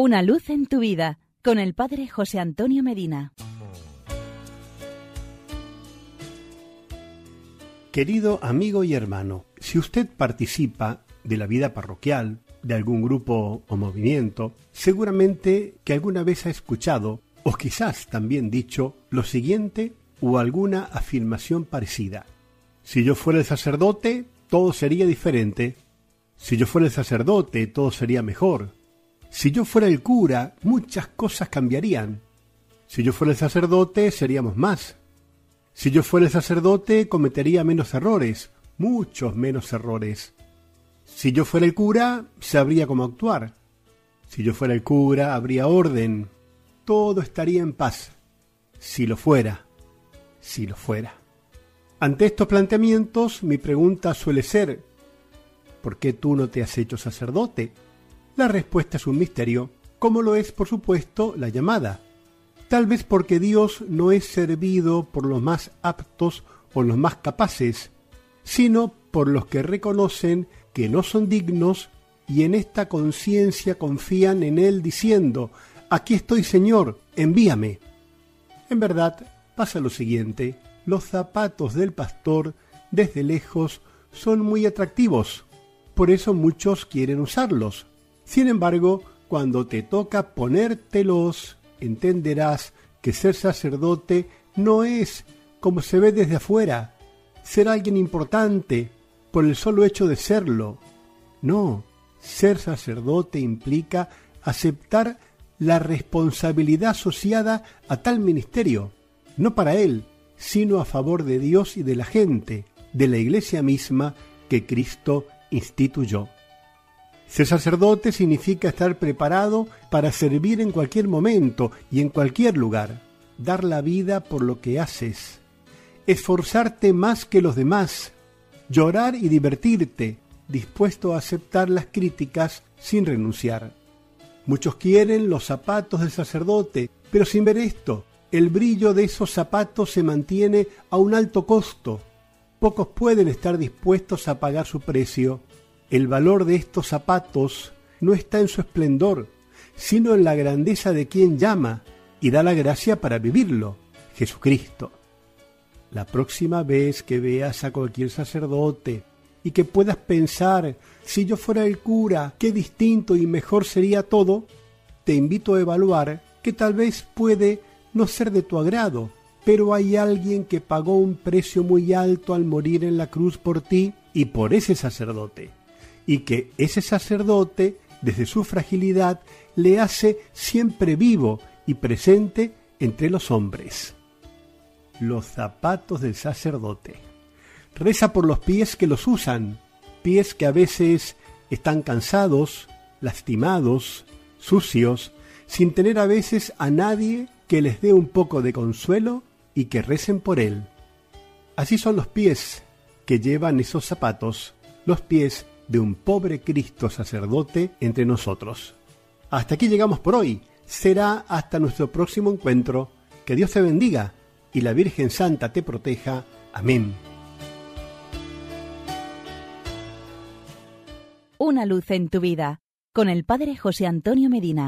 Una luz en tu vida con el Padre José Antonio Medina. Querido amigo y hermano, si usted participa de la vida parroquial, de algún grupo o movimiento, seguramente que alguna vez ha escuchado, o quizás también dicho, lo siguiente o alguna afirmación parecida. Si yo fuera el sacerdote, todo sería diferente. Si yo fuera el sacerdote, todo sería mejor. Si yo fuera el cura, muchas cosas cambiarían. Si yo fuera el sacerdote, seríamos más. Si yo fuera el sacerdote, cometería menos errores, muchos menos errores. Si yo fuera el cura, sabría cómo actuar. Si yo fuera el cura, habría orden. Todo estaría en paz. Si lo fuera. Si lo fuera. Ante estos planteamientos, mi pregunta suele ser, ¿por qué tú no te has hecho sacerdote? La respuesta es un misterio, como lo es, por supuesto, la llamada. Tal vez porque Dios no es servido por los más aptos o los más capaces, sino por los que reconocen que no son dignos y en esta conciencia confían en Él diciendo, Aquí estoy Señor, envíame. En verdad, pasa lo siguiente, los zapatos del pastor desde lejos son muy atractivos, por eso muchos quieren usarlos. Sin embargo, cuando te toca ponértelos, entenderás que ser sacerdote no es como se ve desde afuera, ser alguien importante por el solo hecho de serlo. No, ser sacerdote implica aceptar la responsabilidad asociada a tal ministerio, no para él, sino a favor de Dios y de la gente, de la iglesia misma que Cristo instituyó. Ser sacerdote significa estar preparado para servir en cualquier momento y en cualquier lugar, dar la vida por lo que haces, esforzarte más que los demás, llorar y divertirte, dispuesto a aceptar las críticas sin renunciar. Muchos quieren los zapatos del sacerdote, pero sin ver esto, el brillo de esos zapatos se mantiene a un alto costo. Pocos pueden estar dispuestos a pagar su precio el valor de estos zapatos no está en su esplendor, sino en la grandeza de quien llama y da la gracia para vivirlo, Jesucristo. La próxima vez que veas a cualquier sacerdote y que puedas pensar, si yo fuera el cura, qué distinto y mejor sería todo, te invito a evaluar que tal vez puede no ser de tu agrado, pero hay alguien que pagó un precio muy alto al morir en la cruz por ti y por ese sacerdote y que ese sacerdote, desde su fragilidad, le hace siempre vivo y presente entre los hombres. Los zapatos del sacerdote. Reza por los pies que los usan, pies que a veces están cansados, lastimados, sucios, sin tener a veces a nadie que les dé un poco de consuelo y que recen por él. Así son los pies que llevan esos zapatos, los pies de un pobre Cristo sacerdote entre nosotros. Hasta aquí llegamos por hoy. Será hasta nuestro próximo encuentro. Que Dios te bendiga y la Virgen Santa te proteja. Amén. Una luz en tu vida con el Padre José Antonio Medina.